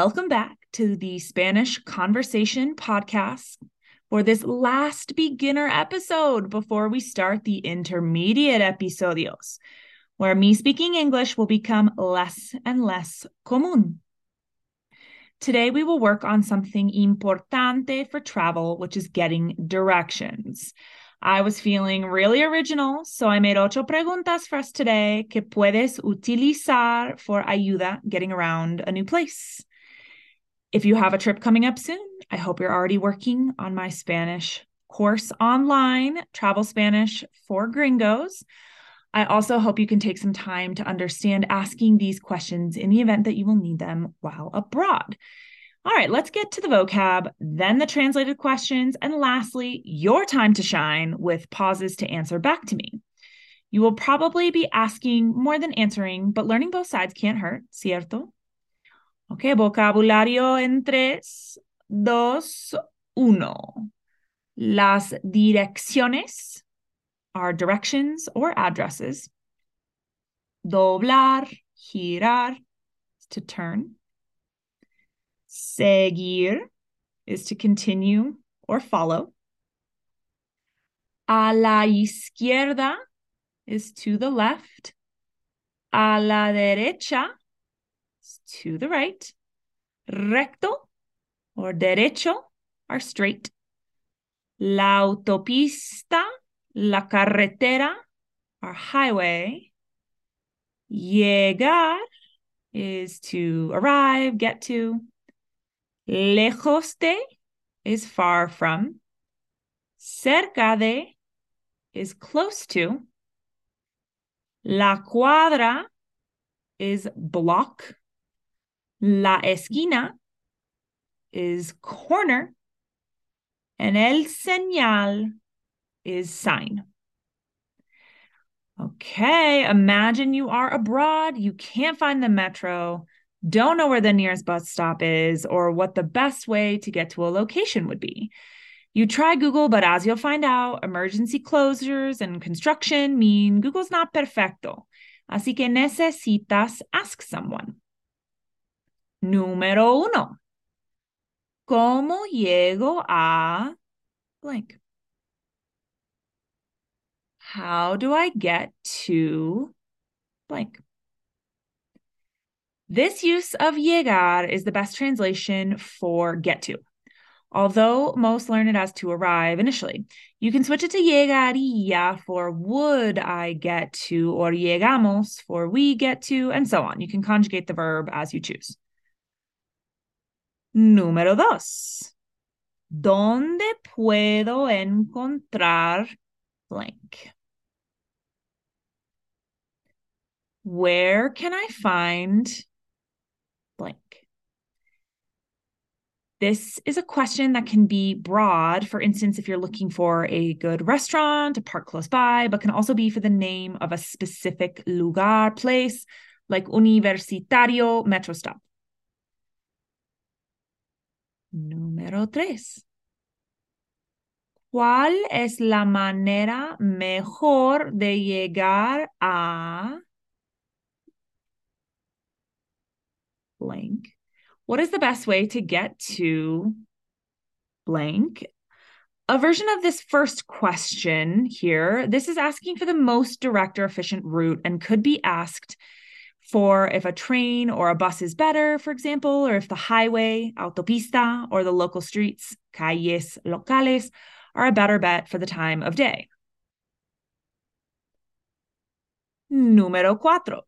Welcome back to the Spanish Conversation Podcast for this last beginner episode before we start the intermediate episodios, where me speaking English will become less and less común. Today, we will work on something importante for travel, which is getting directions. I was feeling really original, so I made ocho preguntas for us today que puedes utilizar for ayuda getting around a new place. If you have a trip coming up soon, I hope you're already working on my Spanish course online, Travel Spanish for Gringos. I also hope you can take some time to understand asking these questions in the event that you will need them while abroad. All right, let's get to the vocab, then the translated questions, and lastly, your time to shine with pauses to answer back to me. You will probably be asking more than answering, but learning both sides can't hurt, ¿cierto? Ok, vocabulario en tres, dos, uno. Las direcciones are directions or addresses. Doblar, girar, is to turn. Seguir is to continue or follow. A la izquierda is to the left. A la derecha to the right. Recto or derecho are straight. La autopista, la carretera, are highway. Llegar is to arrive, get to. Lejos de is far from. Cerca de is close to. La cuadra is block. La esquina is corner. And el señal is sign. Okay, imagine you are abroad, you can't find the metro don't know where the nearest bus stop is or what the best way to get to a location would be. You try Google, but as you'll find out, emergency closures and construction mean Google's not perfecto. Así que necesitas ask someone. Número uno. ¿Cómo llego a blank? How do I get to blank? This use of llegar is the best translation for get to. Although most learn it as to arrive initially, you can switch it to llegaría for would I get to, or llegamos for we get to, and so on. You can conjugate the verb as you choose. Número dos. ¿Dónde puedo encontrar blank? Where can I find blank? This is a question that can be broad. For instance, if you're looking for a good restaurant, a park close by, but can also be for the name of a specific lugar, place, like Universitario Metro Stop. Número tres. ¿Cuál es la manera mejor de llegar a blank. What is the best way to get to blank? A version of this first question here, this is asking for the most direct or efficient route and could be asked for if a train or a bus is better, for example, or if the highway, autopista, or the local streets, calles locales, are a better bet for the time of day. Número cuatro.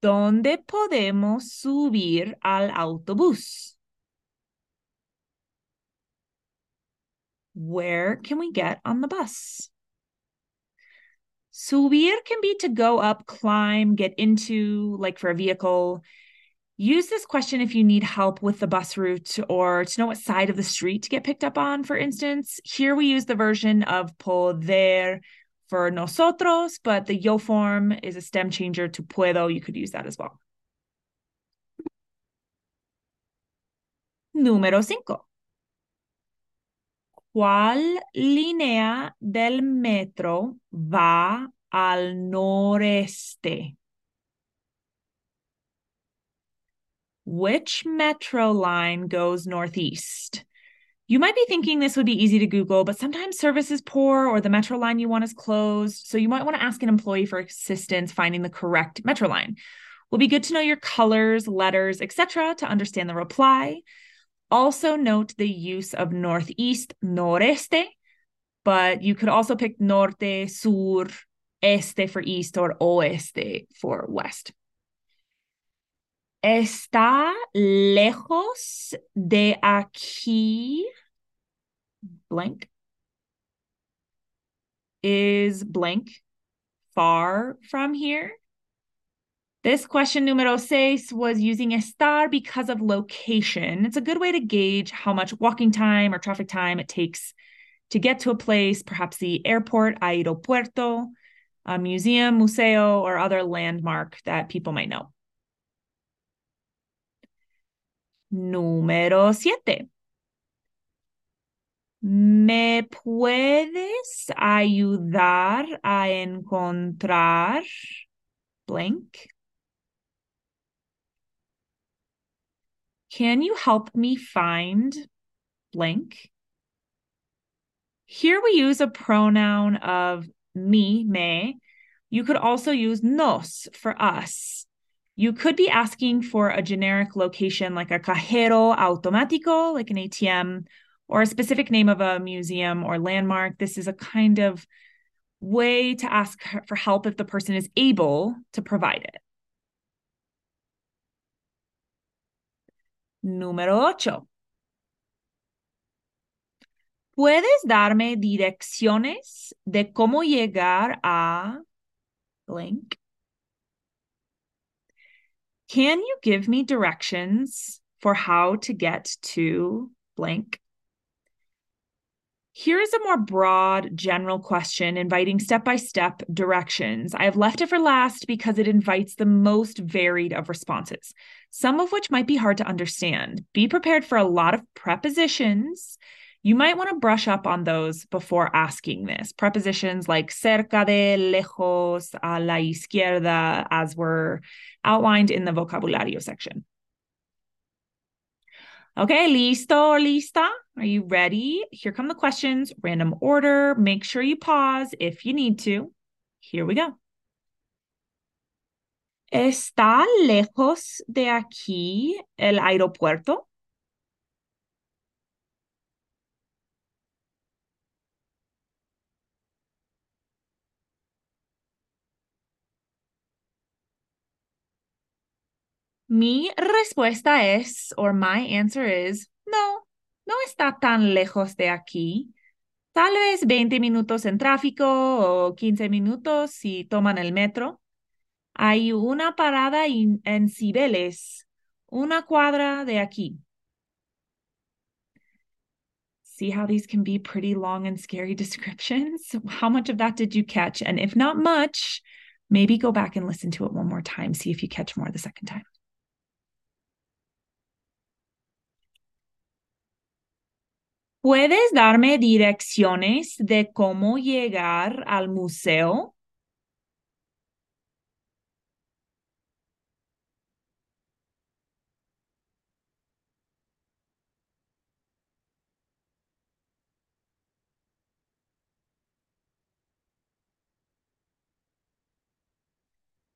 ¿Dónde podemos subir al autobús? Where can we get on the bus? Subir can be to go up, climb, get into, like for a vehicle. Use this question if you need help with the bus route or to know what side of the street to get picked up on, for instance. Here we use the version of poder for nosotros, but the yo form is a stem changer to puedo. You could use that as well. Número cinco. ¿Cuál línea del metro va al noreste? Which metro line goes northeast? You might be thinking this would be easy to Google, but sometimes service is poor or the metro line you want is closed. So you might want to ask an employee for assistance finding the correct metro line. Will be good to know your colors, letters, etc. to understand the reply. Also note the use of northeast, noreste, but you could also pick norte, sur, este for east or oeste for west. Está lejos de aquí. Blank. Is blank far from here? This question numero seis was using estar because of location. It's a good way to gauge how much walking time or traffic time it takes to get to a place, perhaps the airport, aeropuerto, a museum, museo, or other landmark that people might know. Número siete. ¿Me puedes ayudar a encontrar blank? Can you help me find blank? Here we use a pronoun of me, me. You could also use nos for us. You could be asking for a generic location like a cajero automático, like an ATM, or a specific name of a museum or landmark. This is a kind of way to ask for help if the person is able to provide it. Número 8. ¿Puedes darme direcciones de cómo llegar a blank? Can you give me directions for how to get to blank? Here's a more broad, general question inviting step by step directions. I have left it for last because it invites the most varied of responses, some of which might be hard to understand. Be prepared for a lot of prepositions. You might want to brush up on those before asking this. Prepositions like cerca de, lejos, a la izquierda, as were outlined in the vocabulario section. Okay, listo, lista? Are you ready? Here come the questions, random order. Make sure you pause if you need to. Here we go. ¿Está lejos de aquí el aeropuerto? Mi respuesta es, or my answer is, no, no está tan lejos de aquí. Tal vez 20 minutos en tráfico o 15 minutos si toman el metro. Hay una parada en Cibeles, una cuadra de aquí. See how these can be pretty long and scary descriptions? How much of that did you catch? And if not much, maybe go back and listen to it one more time, see if you catch more the second time. ¿Puedes darme direcciones de cómo llegar al museo?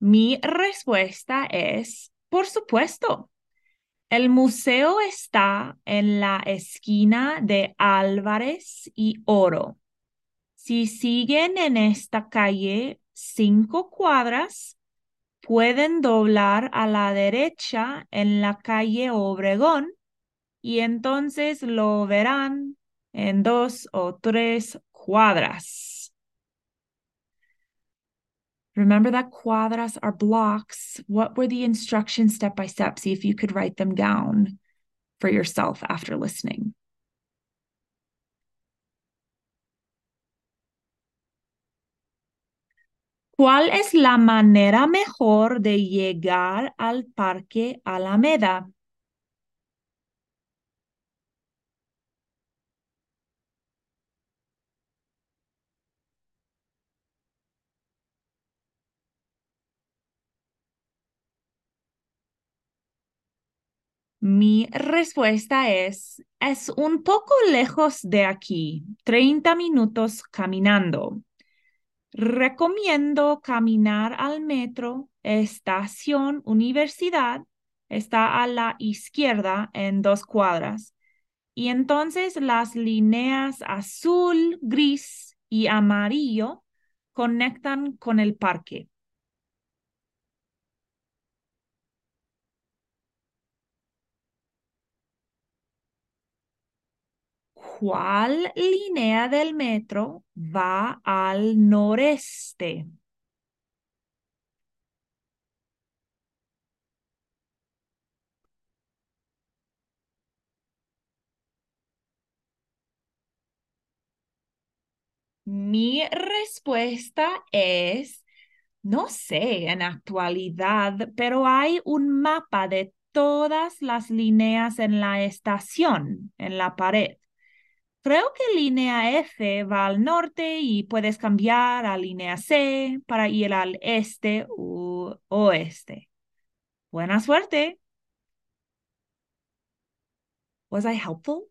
Mi respuesta es, por supuesto. El museo está en la esquina de Álvarez y Oro. Si siguen en esta calle cinco cuadras, pueden doblar a la derecha en la calle Obregón y entonces lo verán en dos o tres cuadras. Remember that cuadras are blocks. What were the instructions step by step? See if you could write them down for yourself after listening. ¿Cuál es la manera mejor de llegar al Parque Alameda? Mi respuesta es, es un poco lejos de aquí, 30 minutos caminando. Recomiendo caminar al metro, estación universidad, está a la izquierda en dos cuadras. Y entonces las líneas azul, gris y amarillo conectan con el parque. ¿Cuál línea del metro va al noreste? Mi respuesta es, no sé en actualidad, pero hay un mapa de todas las líneas en la estación, en la pared. Creo que línea F va al norte y puedes cambiar a línea C para ir al este u oeste. Buena suerte. Was I helpful?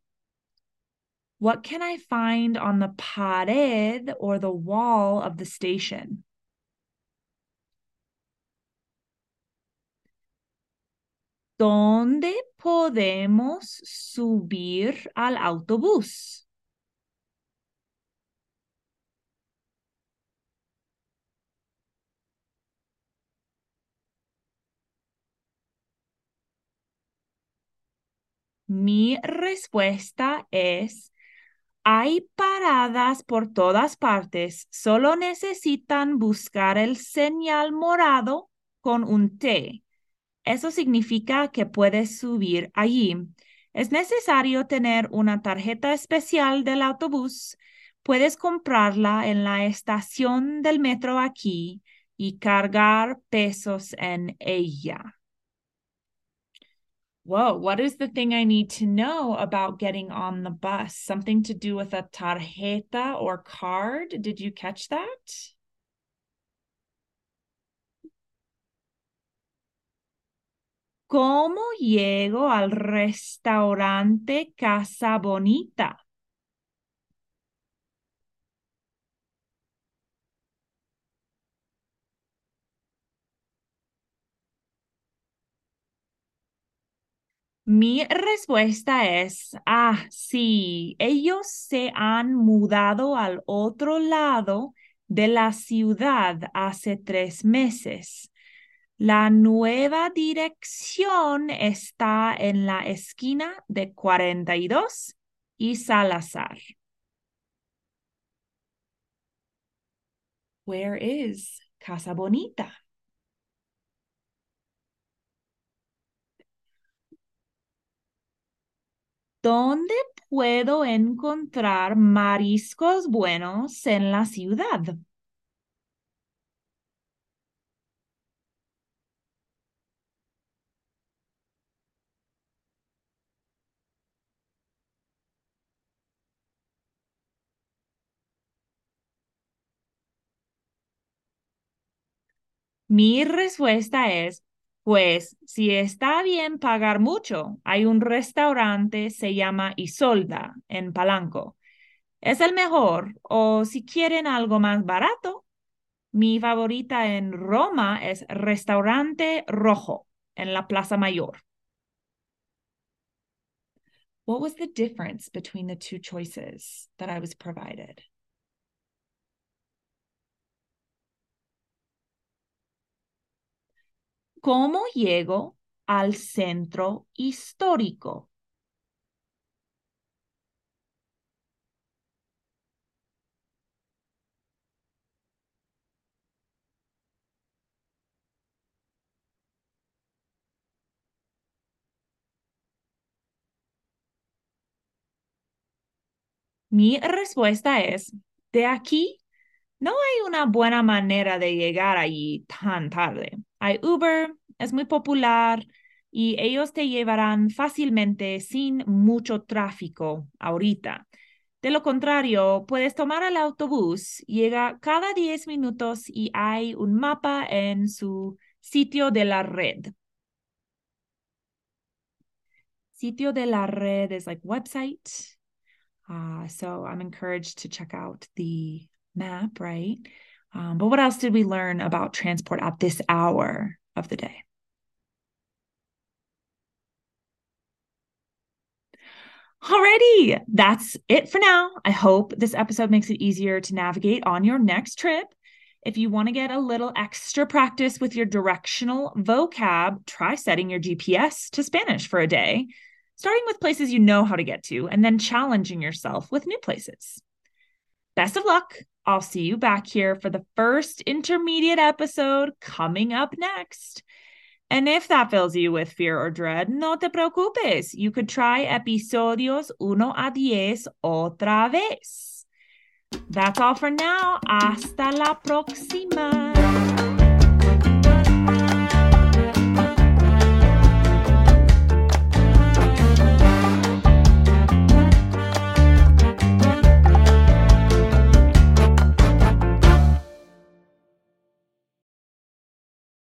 What can I find on the pared or the wall of the station? ¿Dónde podemos subir al autobús? Mi respuesta es, hay paradas por todas partes, solo necesitan buscar el señal morado con un T. Eso significa que puedes subir allí. Es necesario tener una tarjeta especial del autobús. Puedes comprarla en la estación del metro aquí y cargar pesos en ella. Whoa, what is the thing I need to know about getting on the bus? Something to do with a tarjeta or card? Did you catch that? ¿Cómo llego al restaurante Casa Bonita? Mi respuesta es, ah, sí, ellos se han mudado al otro lado de la ciudad hace tres meses. La nueva dirección está en la esquina de 42 y Salazar. Where is Casa Bonita? ¿Dónde puedo encontrar mariscos buenos en la ciudad? Mi respuesta es, pues, si está bien pagar mucho, hay un restaurante, se llama Isolda, en Palanco. Es el mejor, o si quieren algo más barato, mi favorita en Roma es Restaurante Rojo, en la Plaza Mayor. What was the difference between the two choices that I was provided? ¿Cómo llego al centro histórico? Mi respuesta es, de aquí no hay una buena manera de llegar allí tan tarde. Hay Uber, es muy popular y ellos te llevarán fácilmente sin mucho tráfico ahorita. De lo contrario, puedes tomar el autobús, llega cada 10 minutos y hay un mapa en su sitio de la red. Sitio de la red is like website. Uh, so I'm encouraged to check out the map, right? Um, but what else did we learn about transport at this hour of the day? Alrighty, that's it for now. I hope this episode makes it easier to navigate on your next trip. If you want to get a little extra practice with your directional vocab, try setting your GPS to Spanish for a day, starting with places you know how to get to, and then challenging yourself with new places. Best of luck. I'll see you back here for the first intermediate episode coming up next. And if that fills you with fear or dread, no te preocupes. You could try episodios uno a diez otra vez. That's all for now. Hasta la próxima.